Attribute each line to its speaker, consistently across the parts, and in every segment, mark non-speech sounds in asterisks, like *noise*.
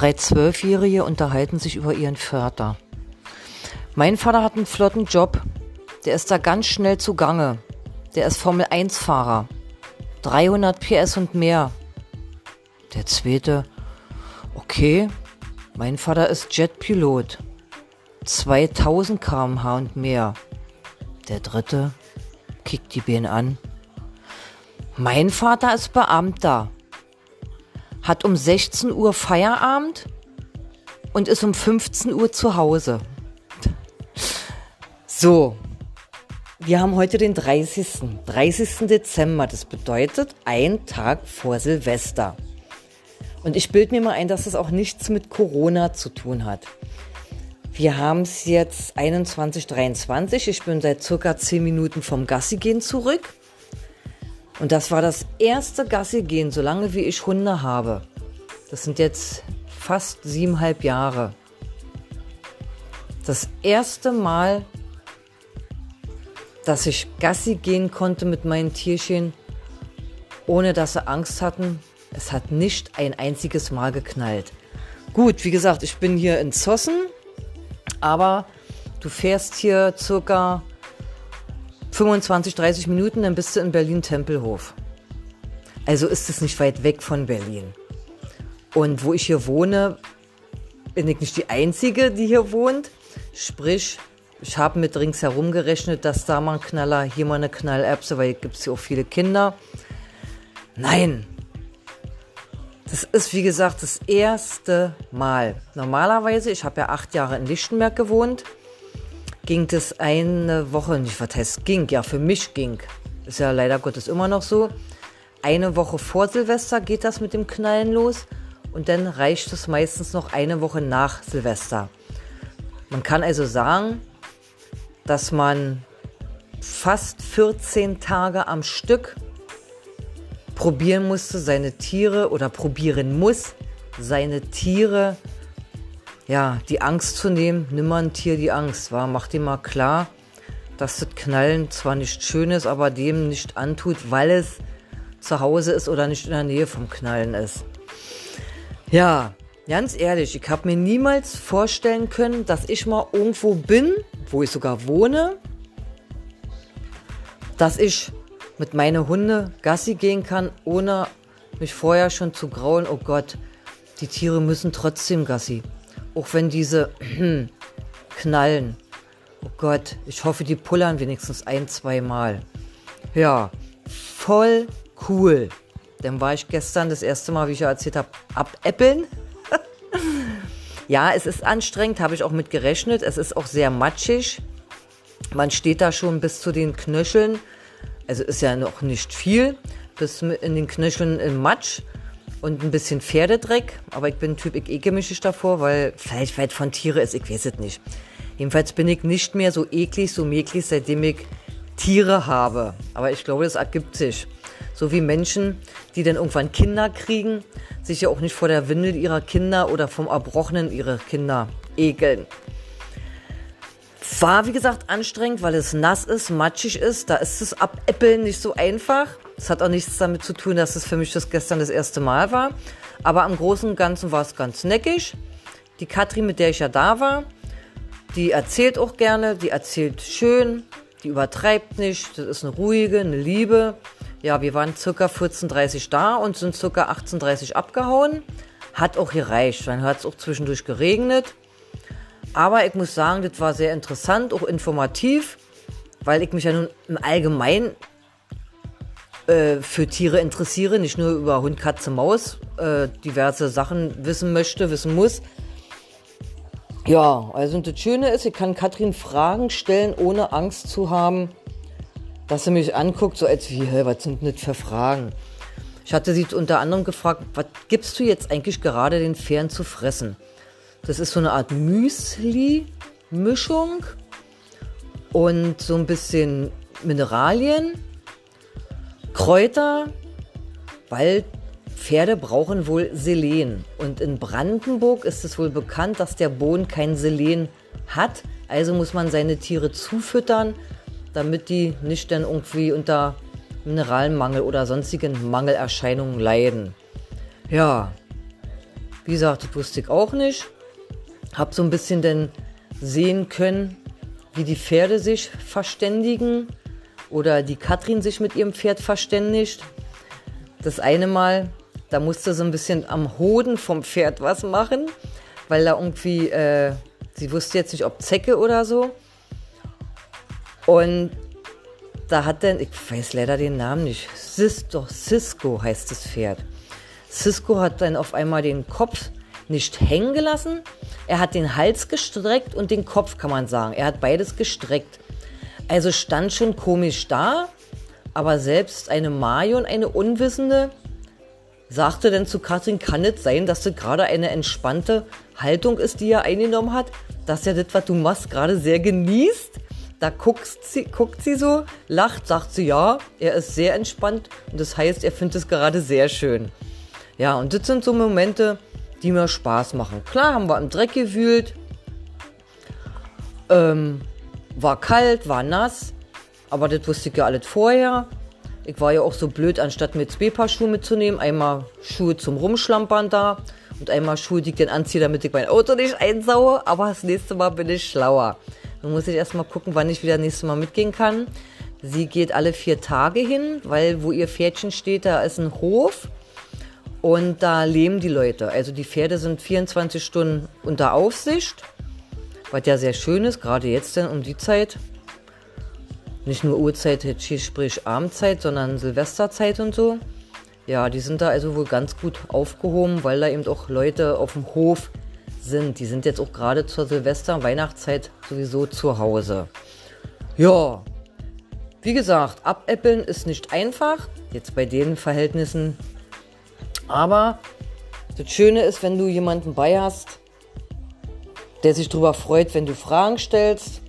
Speaker 1: Drei Zwölfjährige unterhalten sich über ihren Vater. Mein Vater hat einen flotten Job. Der ist da ganz schnell zugange. Der ist Formel-1-Fahrer. 300 PS und mehr. Der zweite, okay, mein Vater ist Jetpilot. 2000 km/h und mehr. Der dritte kickt die Beine an. Mein Vater ist Beamter hat um 16 Uhr Feierabend und ist um 15 Uhr zu Hause. So, wir haben heute den 30. 30. Dezember. Das bedeutet ein Tag vor Silvester. Und ich bilde mir mal ein, dass es auch nichts mit Corona zu tun hat. Wir haben es jetzt 21.23. Ich bin seit circa 10 Minuten vom Gassi gehen zurück. Und das war das erste Gassi gehen, solange wie ich Hunde habe. Das sind jetzt fast siebeneinhalb Jahre. Das erste Mal, dass ich Gassi gehen konnte mit meinen Tierchen, ohne dass sie Angst hatten. Es hat nicht ein einziges Mal geknallt. Gut, wie gesagt, ich bin hier in Zossen, aber du fährst hier circa 25, 30 Minuten, dann bist du in Berlin-Tempelhof. Also ist es nicht weit weg von Berlin. Und wo ich hier wohne, bin ich nicht die Einzige, die hier wohnt. Sprich, ich habe mit ringsherum gerechnet, dass da mal ein Knaller, hier mal eine Knallerbse, weil gibt es hier auch viele Kinder. Nein. Das ist, wie gesagt, das erste Mal. Normalerweise, ich habe ja acht Jahre in Lichtenberg gewohnt ging das eine Woche, nicht was heißt ging, ja für mich ging, ist ja leider Gottes immer noch so. Eine Woche vor Silvester geht das mit dem Knallen los und dann reicht es meistens noch eine Woche nach Silvester. Man kann also sagen, dass man fast 14 Tage am Stück probieren musste, seine Tiere oder probieren muss, seine Tiere ja, die Angst zu nehmen, nimm mal ein Tier die Angst, war, mach dir mal klar, dass das Knallen zwar nicht schön ist, aber dem nicht antut, weil es zu Hause ist oder nicht in der Nähe vom Knallen ist. Ja, ganz ehrlich, ich habe mir niemals vorstellen können, dass ich mal irgendwo bin, wo ich sogar wohne, dass ich mit meinen Hunde Gassi gehen kann, ohne mich vorher schon zu grauen, oh Gott, die Tiere müssen trotzdem Gassi. Auch wenn diese knallen. Oh Gott, ich hoffe, die pullern wenigstens ein, zwei Mal. Ja, voll cool. Dann war ich gestern das erste Mal, wie ich ja erzählt habe, abäppeln. *laughs* ja, es ist anstrengend, habe ich auch mit gerechnet. Es ist auch sehr matschig. Man steht da schon bis zu den Knöcheln. Also ist ja noch nicht viel. Bis in den Knöcheln im Matsch und ein bisschen Pferdedreck. Aber ich bin Typ, ekel mich davor, weil vielleicht weit von Tiere ist, ich weiß es nicht. Jedenfalls bin ich nicht mehr so eklig, so mäklig, seitdem ich Tiere habe. Aber ich glaube, das ergibt sich. So wie Menschen, die dann irgendwann Kinder kriegen, sich ja auch nicht vor der Windel ihrer Kinder oder vom Erbrochenen ihrer Kinder ekeln. War, wie gesagt, anstrengend, weil es nass ist, matschig ist. Da ist das Abäppeln nicht so einfach. Es hat auch nichts damit zu tun, dass es für mich das gestern das erste Mal war. Aber am Großen und Ganzen war es ganz neckig. Die Katrin, mit der ich ja da war, die erzählt auch gerne, die erzählt schön, die übertreibt nicht. Das ist eine ruhige, eine Liebe. Ja, wir waren circa 14.30 da und sind circa 18.30 abgehauen. Hat auch gereicht. Dann hat es auch zwischendurch geregnet. Aber ich muss sagen, das war sehr interessant, auch informativ, weil ich mich ja nun im Allgemeinen äh, für Tiere interessiere, nicht nur über Hund, Katze, Maus, äh, diverse Sachen wissen möchte, wissen muss. Ja, also das Schöne ist, ich kann Katrin Fragen stellen, ohne Angst zu haben, dass sie mich anguckt, so als wie, hey, was sind das für Fragen? Ich hatte sie unter anderem gefragt, was gibst du jetzt eigentlich gerade den Pferden zu fressen? Das ist so eine Art Müsli-Mischung und so ein bisschen Mineralien Kräuter, weil Pferde brauchen wohl Selen. Und in Brandenburg ist es wohl bekannt, dass der Boden kein Selen hat. Also muss man seine Tiere zufüttern, damit die nicht dann irgendwie unter Mineralmangel oder sonstigen Mangelerscheinungen leiden. Ja, Wie gesagt, das wusste ich auch nicht. Hab so ein bisschen denn sehen können, wie die Pferde sich verständigen oder die Katrin sich mit ihrem Pferd verständigt. Das eine Mal, da musste so ein bisschen am Hoden vom Pferd was machen, weil da irgendwie, äh, sie wusste jetzt nicht, ob Zecke oder so. Und da hat dann, ich weiß leider den Namen nicht, Sis, doch Cisco heißt das Pferd. Cisco hat dann auf einmal den Kopf nicht hängen gelassen. Er hat den Hals gestreckt und den Kopf, kann man sagen. Er hat beides gestreckt. Also stand schon komisch da, aber selbst eine Marion, eine Unwissende, sagte dann zu Katrin, kann es sein, dass das gerade eine entspannte Haltung ist, die er eingenommen hat, dass er das, was du machst, gerade sehr genießt? Da guckt sie, guckt sie so, lacht, sagt sie ja, er ist sehr entspannt und das heißt, er findet es gerade sehr schön. Ja, und das sind so Momente, die mir Spaß machen. Klar haben wir im Dreck gewühlt, ähm, war kalt, war nass, aber das wusste ich ja alles vorher. Ich war ja auch so blöd, anstatt mir zwei Paar Schuhe mitzunehmen, einmal Schuhe zum Rumschlampern da und einmal Schuhe, die ich dann anziehe, damit ich mein Auto nicht einsaue. Aber das nächste Mal bin ich schlauer. Dann muss ich erstmal gucken, wann ich wieder das nächste Mal mitgehen kann. Sie geht alle vier Tage hin, weil wo ihr Pferdchen steht, da ist ein Hof und da leben die Leute. Also die Pferde sind 24 Stunden unter Aufsicht, was ja sehr schön ist, gerade jetzt denn um die Zeit. Nicht nur Uhrzeit, sprich Abendzeit, sondern Silvesterzeit und so. Ja, die sind da also wohl ganz gut aufgehoben, weil da eben auch Leute auf dem Hof sind. Die sind jetzt auch gerade zur Silvester- Weihnachtszeit sowieso zu Hause. Ja, wie gesagt, abäppeln ist nicht einfach. Jetzt bei den Verhältnissen. Aber das Schöne ist, wenn du jemanden bei hast, der sich darüber freut, wenn du Fragen stellst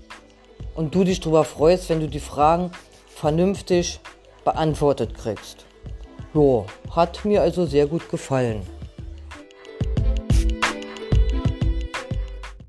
Speaker 1: und du dich darüber freust, wenn du die Fragen vernünftig beantwortet kriegst. Jo, hat mir also sehr gut gefallen.